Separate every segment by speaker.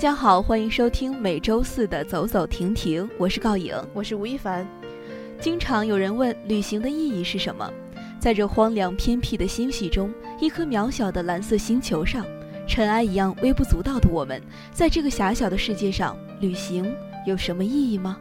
Speaker 1: 家好，欢迎收听每周四的走走停停，我是告颖，
Speaker 2: 我是吴亦凡。
Speaker 1: 经常有人问旅行的意义是什么？在这荒凉偏僻的星系中，一颗渺小的蓝色星球上，尘埃一样微不足道的我们，在这个狭小的世界上旅行有什么意义吗？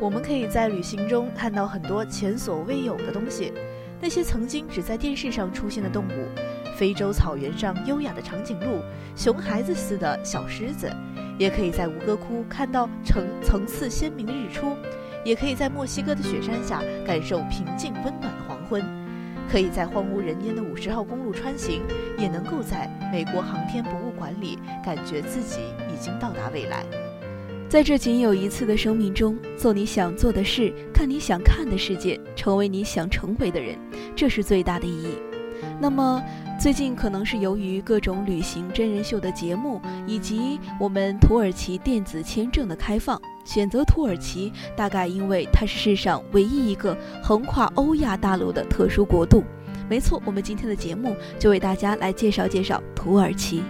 Speaker 2: 我们可以在旅行中看到很多前所未有的东西，那些曾经只在电视上出现的动物。非洲草原上优雅的长颈鹿，熊孩子似的小狮子，也可以在吴哥窟看到层层次鲜明的日出，也可以在墨西哥的雪山下感受平静温暖的黄昏，可以在荒无人烟的五十号公路穿行，也能够在美国航天博物馆里感觉自己已经到达未来。
Speaker 1: 在这仅有一次的生命中，做你想做的事，看你想看的世界，成为你想成为的人，这是最大的意义。那么。最近可能是由于各种旅行真人秀的节目，以及我们土耳其电子签证的开放，选择土耳其，大概因为它是世上唯一一个横跨欧亚大陆的特殊国度。没错，我们今天的节目就为大家来介绍介绍土耳其。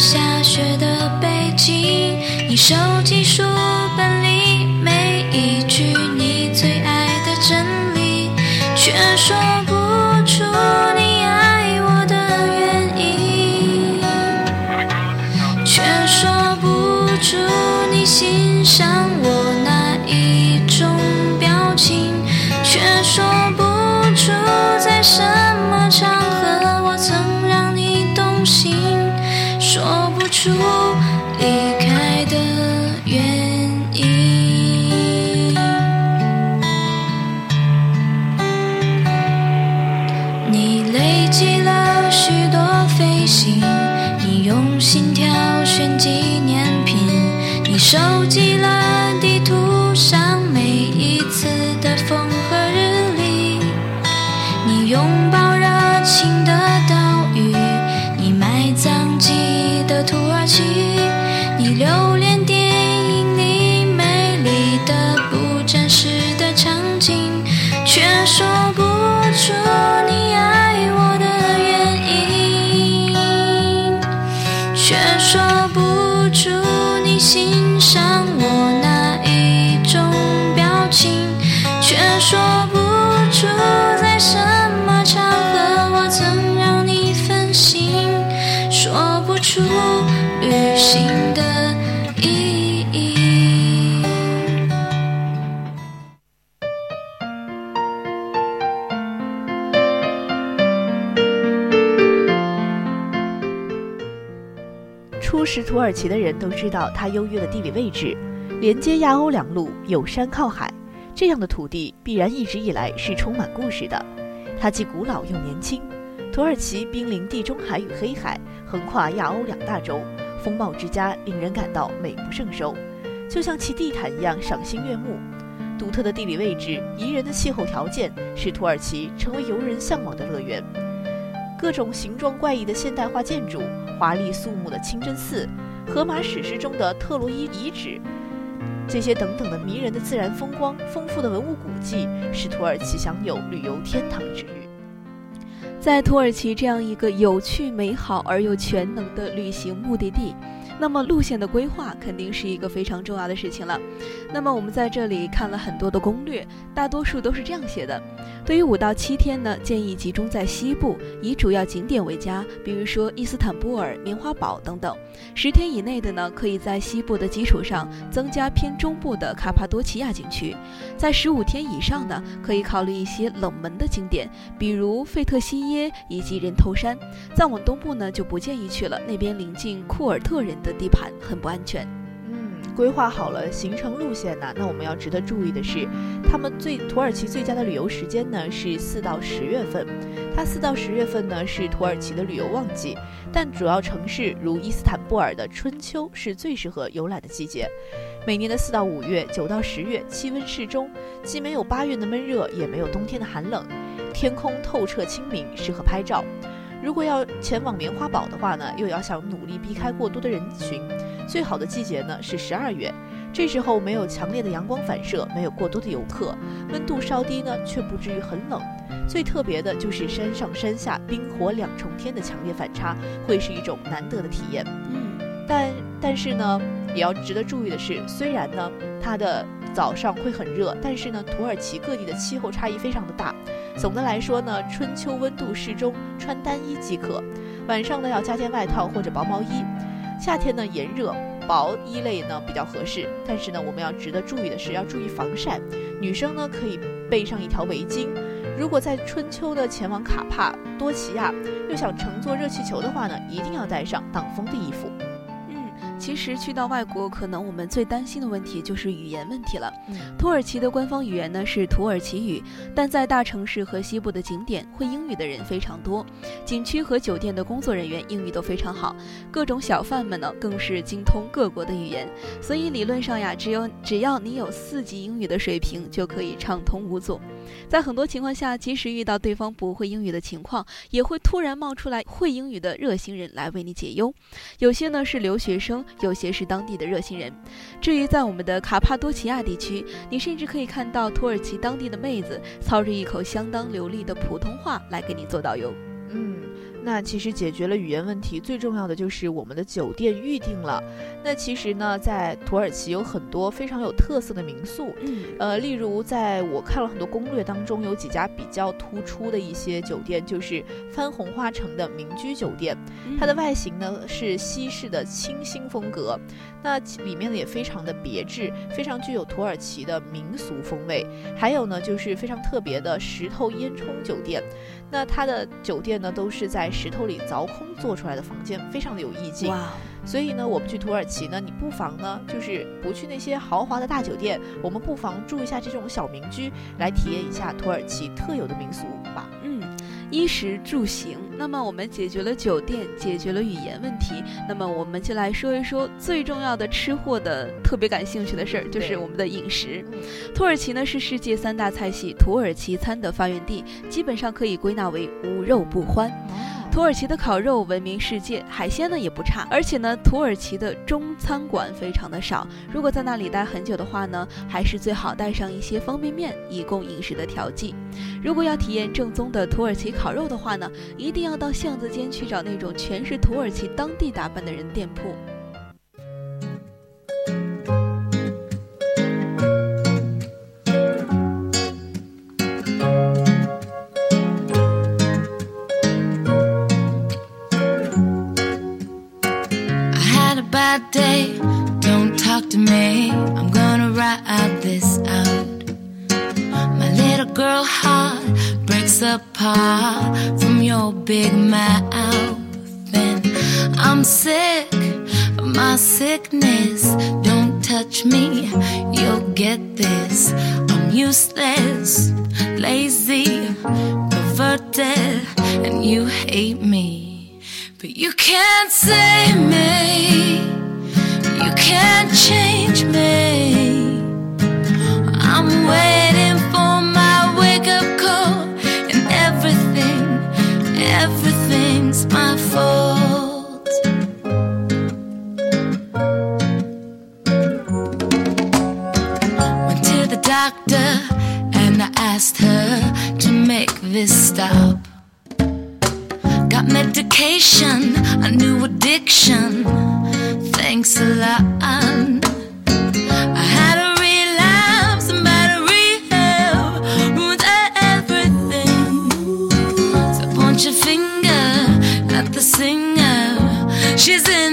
Speaker 1: 下雪的北京你收集书收集了
Speaker 2: 初识土耳其的人都知道它优越的地理位置，连接亚欧两路，有山靠海，这样的土地必然一直以来是充满故事的。它既古老又年轻。土耳其濒临地中海与黑海，横跨亚欧两大洲，风貌之佳，令人感到美不胜收，就像其地毯一样赏心悦目。独特的地理位置、宜人的气候条件，使土耳其成为游人向往的乐园。各种形状怪异的现代化建筑、华丽肃穆的清真寺、荷马史诗中的特洛伊遗址，这些等等的迷人的自然风光、丰富的文物古迹，使土耳其享有旅游天堂之誉。
Speaker 3: 在土耳其这样一个有趣、美好而又全能的旅行目的地。那么路线的规划肯定是一个非常重要的事情了。那么我们在这里看了很多的攻略，大多数都是这样写的：对于五到七天呢，建议集中在西部，以主要景点为佳，比如说伊斯坦布尔、棉花堡等等。十天以内的呢，可以在西部的基础上增加偏中部的卡帕多奇亚景区；在十五天以上呢，可以考虑一些冷门的景点，比如费特西耶以及人头山。再往东部呢，就不建议去了，那边临近库尔特人的。地盘很不安全。
Speaker 2: 嗯，规划好了行程路线呢，那我们要值得注意的是，他们最土耳其最佳的旅游时间呢是四到十月份。它四到十月份呢是土耳其的旅游旺季，但主要城市如伊斯坦布尔的春秋是最适合游览的季节。每年的四到五月、九到十月，气温适中，既没有八月的闷热，也没有冬天的寒冷，天空透彻清明，适合拍照。如果要前往棉花堡的话呢，又要想努力避开过多的人群，最好的季节呢是十二月，这时候没有强烈的阳光反射，没有过多的游客，温度稍低呢，却不至于很冷。最特别的就是山上山下冰火两重天的强烈反差，会是一种难得的体验。嗯，但但是呢，也要值得注意的是，虽然呢它的早上会很热，但是呢土耳其各地的气候差异非常的大。总的来说呢，春秋温度适中，穿单衣即可。晚上呢要加件外套或者薄毛衣。夏天呢炎热，薄衣类呢比较合适。但是呢，我们要值得注意的是，要注意防晒。女生呢可以备上一条围巾。如果在春秋的前往卡帕多奇亚，又想乘坐热气球的话呢，一定要带上挡风的衣服。
Speaker 3: 其实去到外国，可能我们最担心的问题就是语言问题了。土耳其的官方语言呢是土耳其语，但在大城市和西部的景点，会英语的人非常多。景区和酒店的工作人员英语都非常好，各种小贩们呢更是精通各国的语言。所以理论上呀，只有只要你有四级英语的水平，就可以畅通无阻。在很多情况下，即使遇到对方不会英语的情况，也会突然冒出来会英语的热心人来为你解忧。有些呢是留学生。有些是当地的热心人。至于在我们的卡帕多奇亚地区，你甚至可以看到土耳其当地的妹子操着一口相当流利的普通话来给你做导游。
Speaker 2: 嗯那其实解决了语言问题，最重要的就是我们的酒店预定了。那其实呢，在土耳其有很多非常有特色的民宿，嗯，呃，例如在我看了很多攻略当中，有几家比较突出的一些酒店，就是番红花城的民居酒店。它的外形呢是西式的清新风格，那里面呢也非常的别致，非常具有土耳其的民俗风味。还有呢就是非常特别的石头烟囱酒店。那它的酒店呢，都是在石头里凿空做出来的房间，非常的有意境。哇！所以呢，我们去土耳其呢，你不妨呢，就是不去那些豪华的大酒店，我们不妨住一下这种小民居，来体验一下土耳其特有的民俗吧。
Speaker 3: 嗯。衣食住行，那么我们解决了酒店，解决了语言问题，那么我们就来说一说最重要的吃货的特别感兴趣的事儿，就是我们的饮食。土耳其呢是世界三大菜系土耳其餐的发源地，基本上可以归纳为无肉不欢。土耳其的烤肉闻名世界，海鲜呢也不差，而且呢，土耳其的中餐馆非常的少。如果在那里待很久的话呢，还是最好带上一些方便面，以供饮食的调剂。如果要体验正宗的土耳其烤肉的话呢，一定要到巷子间去找那种全是土耳其当地打扮的人店铺。
Speaker 4: bad day, don't talk to me. I'm gonna ride this out. My little girl heart breaks apart from your big mouth. And I'm sick of my sickness. Don't touch me, you'll get this. I'm useless, lazy, perverted, and you hate me. But you can't save me, you can't change me. I'm waiting for my wake up call, and everything, everything's my fault. Went to the doctor and I asked her to make this stop. Got medication, a new addiction. Thanks a lot. I had a relapse and better rehab ruined everything. So point your finger at the singer. She's in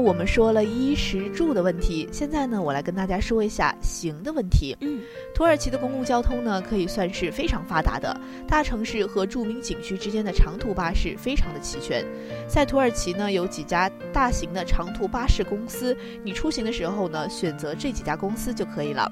Speaker 2: 呢，我们说了衣食住的问题，现在呢，我来跟大家说一下行的问题。
Speaker 3: 嗯，
Speaker 2: 土耳其的公共交通呢，可以算是非常发达的，大城市和著名景区之间的长途巴士非常的齐全。在土耳其呢，有几家大型的长途巴士公司，你出行的时候呢，选择这几家公司就可以了。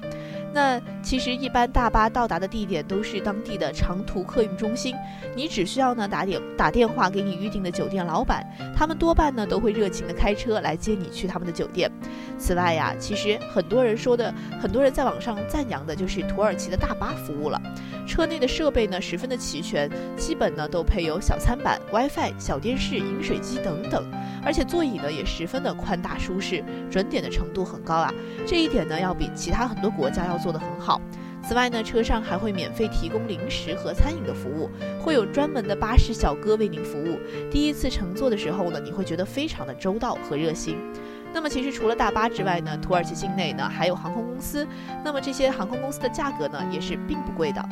Speaker 2: 那其实一般大巴到达的地点都是当地的长途客运中心，你只需要呢打点打电话给你预定的酒店老板，他们多半呢都会热情的开车来接你去他们的酒店。此外呀，其实很多人说的，很多人在网上赞扬的就是土耳其的大巴服务了。车内的设备呢十分的齐全，基本呢都配有小餐板、WiFi、小电视、饮水机等等，而且座椅呢也十分的宽大舒适，准点的程度很高啊。这一点呢要比其他很多国家要做得很好。此外呢，车上还会免费提供零食和餐饮的服务，会有专门的巴士小哥为您服务。第一次乘坐的时候呢，你会觉得非常的周到和热心。那么其实除了大巴之外呢，土耳其境内呢还有航空公司，那么这些航空公司的价格呢也是并不贵的。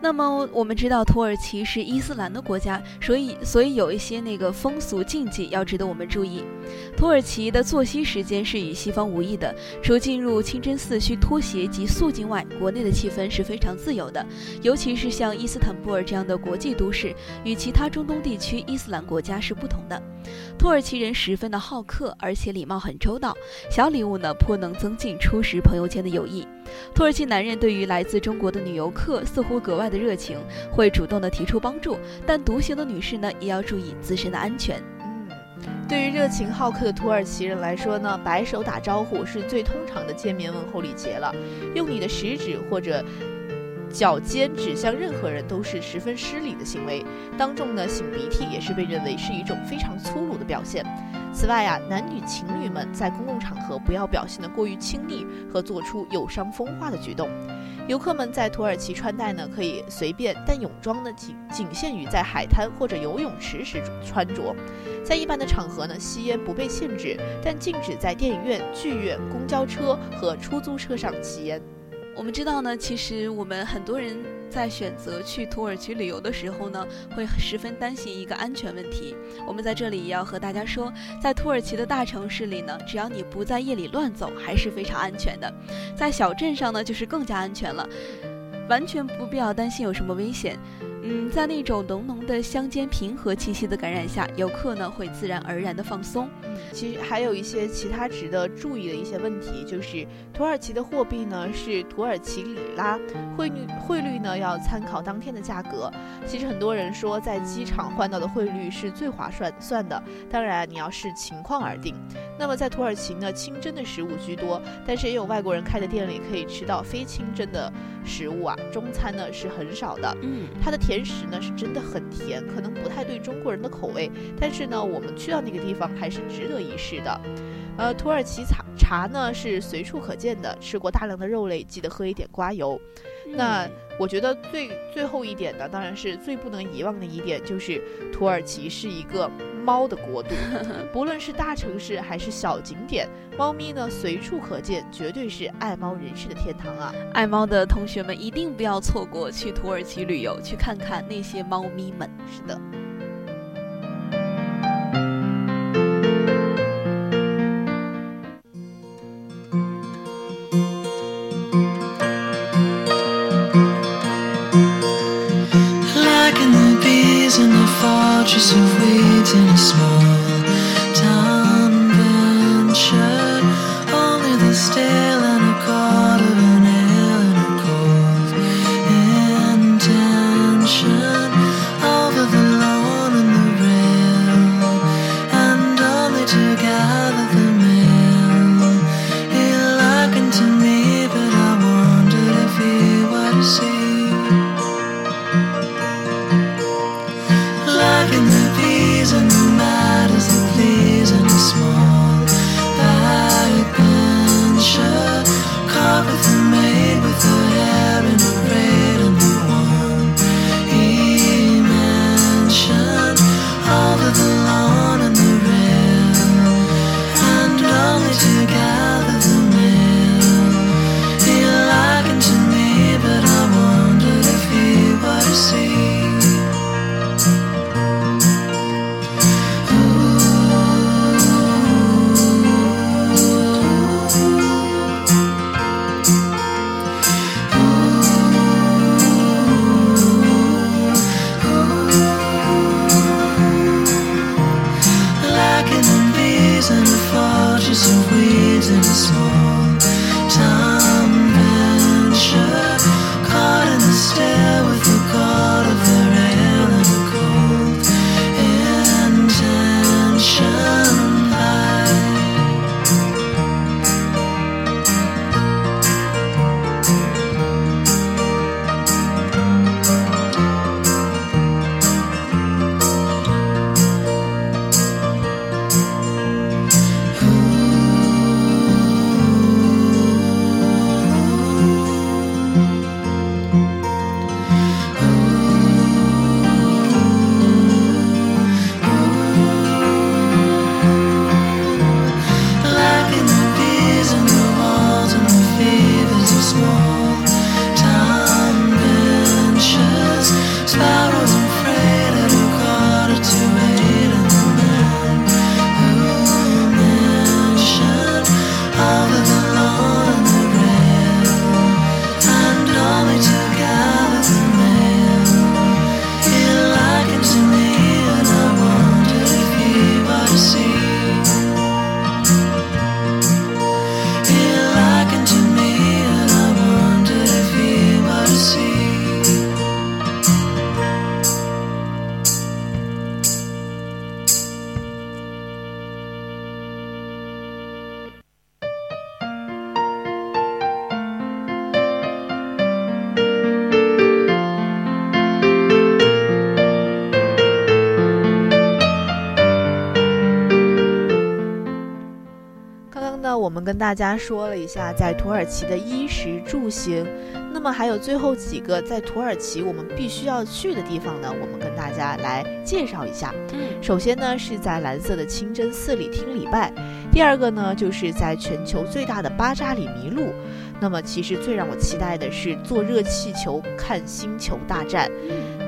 Speaker 3: 那么我们知道土耳其是伊斯兰的国家，所以所以有一些那个风俗禁忌要值得我们注意。土耳其的作息时间是与西方无异的，除进入清真寺需脱鞋及肃静外，国内的气氛是非常自由的。尤其是像伊斯坦布尔这样的国际都市，与其他中东地区伊斯兰国家是不同的。土耳其人十分的好客，而且礼貌很周到，小礼物呢颇能增进初识朋友间的友谊。土耳其男人对于来自中国的女游客似乎格外的热情，会主动的提出帮助，但独行的女士呢也要注意自身的安全。
Speaker 2: 嗯，对于热情好客的土耳其人来说呢，摆手打招呼是最通常的见面问候礼节了，用你的食指或者。脚尖指向任何人都是十分失礼的行为，当众呢擤鼻涕也是被认为是一种非常粗鲁的表现。此外啊，男女情侣们在公共场合不要表现得过于亲昵和做出有伤风化的举动。游客们在土耳其穿戴呢可以随便，但泳装呢仅仅限于在海滩或者游泳池时穿着。在一般的场合呢，吸烟不被限制，但禁止在电影院、剧院、公交车和出租车上吸烟。
Speaker 3: 我们知道呢，其实我们很多人在选择去土耳其旅游的时候呢，会十分担心一个安全问题。我们在这里也要和大家说，在土耳其的大城市里呢，只要你不在夜里乱走，还是非常安全的。在小镇上呢，就是更加安全了，完全不必要担心有什么危险。嗯，在那种浓浓的乡间平和气息的感染下，游客呢会自然而然的放松。
Speaker 2: 其实还有一些其他值得注意的一些问题，就是土耳其的货币呢是土耳其里拉，汇率汇率呢要参考当天的价格。其实很多人说在机场换到的汇率是最划算算的，当然你要视情况而定。那么在土耳其呢，清真的食物居多，但是也有外国人开的店里可以吃到非清真的食物啊。中餐呢是很少的，
Speaker 3: 嗯，
Speaker 2: 它的甜。甜食呢是真的很甜，可能不太对中国人的口味，但是呢，我们去到那个地方还是值得一试的。呃，土耳其茶茶呢是随处可见的，吃过大量的肉类，记得喝一点瓜油。那我觉得最最后一点呢，当然是最不能遗忘的一点，就是土耳其是一个猫的国度，不论是大城市还是小景点，猫咪呢随处可见，绝对是爱猫人士的天堂啊！
Speaker 3: 爱猫的同学们一定不要错过去土耳其旅游，去看看那些猫咪们。
Speaker 2: 是的。跟大家说了一下在土耳其的衣食住行，那么还有最后几个在土耳其我们必须要去的地方呢，我们跟大家来介绍一下。
Speaker 3: 嗯，
Speaker 2: 首先呢，是在蓝色的清真寺里听礼拜；第二个呢，就是在全球最大的巴扎里迷路。那么，其实最让我期待的是坐热气球看星球大战。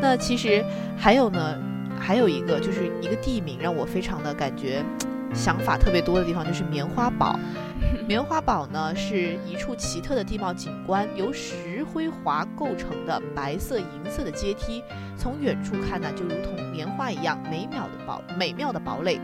Speaker 2: 那其实还有呢，还有一个就是一个地名让我非常的感觉 想法特别多的地方，就是棉花堡。棉花堡呢是一处奇特的地貌景观，由石灰华构成的白色、银色的阶梯，从远处看呢，就如同棉花一样美妙的堡美妙的堡垒。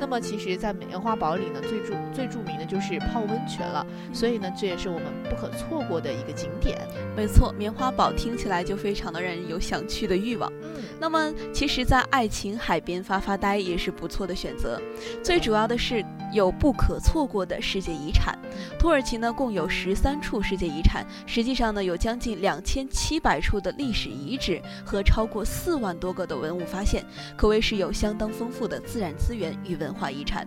Speaker 2: 那么，其实，在棉花堡里呢，最著最著名的就是泡温泉了，所以呢，这也是我们不可错过的一个景点。
Speaker 3: 没错，棉花堡听起来就非常的让人有想去的欲望。
Speaker 2: 嗯，
Speaker 3: 那么，其实，在爱琴海边发发呆也是不错的选择。最主要的是有不可错过的世界遗产。土耳其呢，共有十三处世界遗产，实际上呢，有将近两千七百处的历史遗址和超过四万多个的文物发现，可谓是有相当丰富的自然资源与文化遗产。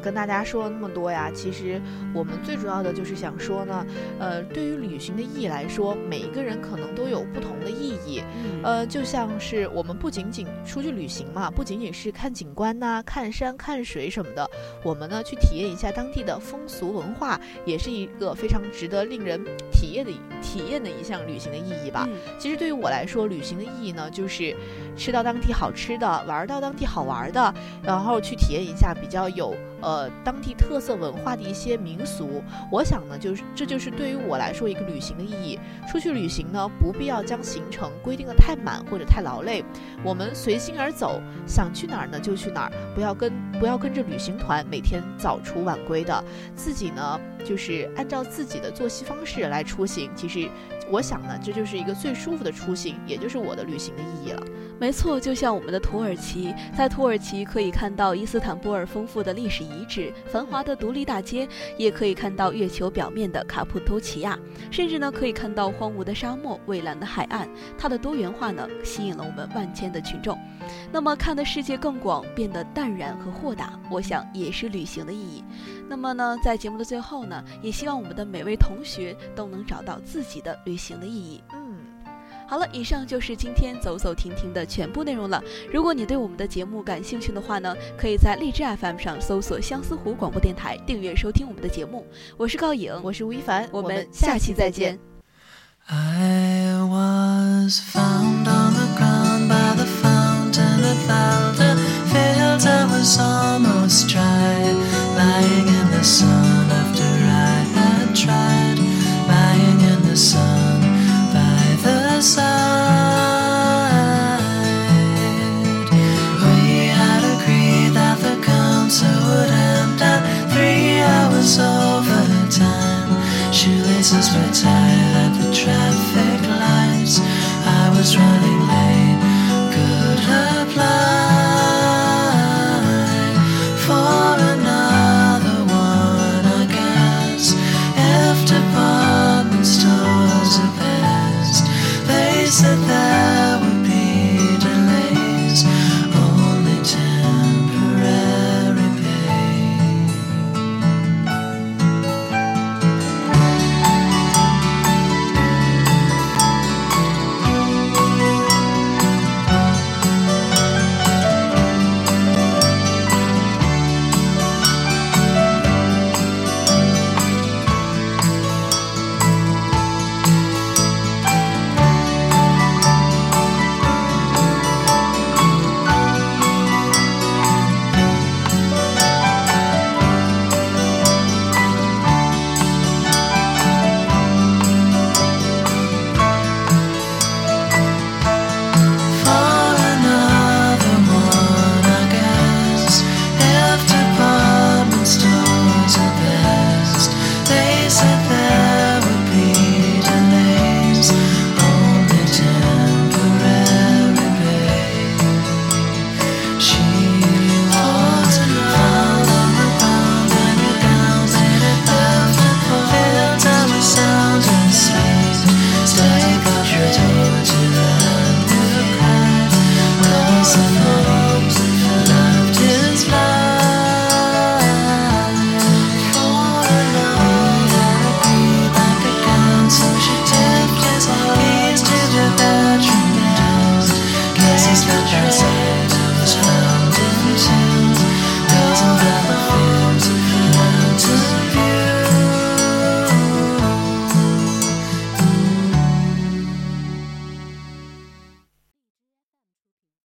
Speaker 2: 嗯，跟大家说了那么多呀，其实我们最主要的就是想说呢，呃，对于旅行的意义来说，每一个人可能都有不同的意义。呃，就像是我们不仅仅出去旅行嘛，不仅仅是看景观呐、看山看水什么的，我们呢去体验一下当地的风俗文化，也是一个非常值得令人体验的体验的一项旅行的意义吧。
Speaker 3: 嗯
Speaker 2: 其实对于我来说，旅行的意义呢，就是吃到当地好吃的，玩到当地好玩的，然后去体验一下比较有呃当地特色文化的一些民俗。我想呢，就是这就是对于我来说一个旅行的意义。出去旅行呢，不必要将行程规定的太满或者太劳累，我们随心而走，想去哪儿呢就去哪儿，不要跟不要跟着旅行团每天早出晚归的，自己呢就是按照自己的作息方式来出行。其实我想呢，这就是一个最舒服的出行，也就是我的旅行的意义了。
Speaker 3: 没错，就像我们的土耳其，在土耳其可以看到伊斯坦布尔丰富的历史遗址、繁华的独立大街，也可以看到月球表面的卡普托奇亚，甚至呢可以看到荒芜的沙漠、蔚蓝的海岸。它的多元化呢，吸引了我们万千的群众。那么看的世界更广，变得淡然和豁达，我想也是旅行的意义。那么呢，在节目的最后呢，也希望我们的每位同学都能找到自己的旅行的意义。
Speaker 2: 嗯。
Speaker 3: 好了，以上就是今天走走停停的全部内容了。如果你对我们的节目感兴趣的话呢，可以在荔枝 FM 上搜索相思湖广播电台，订阅收听我们的节目。我是高颖，
Speaker 2: 我是吴亦凡，
Speaker 3: 我们下期再见。
Speaker 4: I was found on the ground by the fountain that the fields. I was almost drowned. the sun.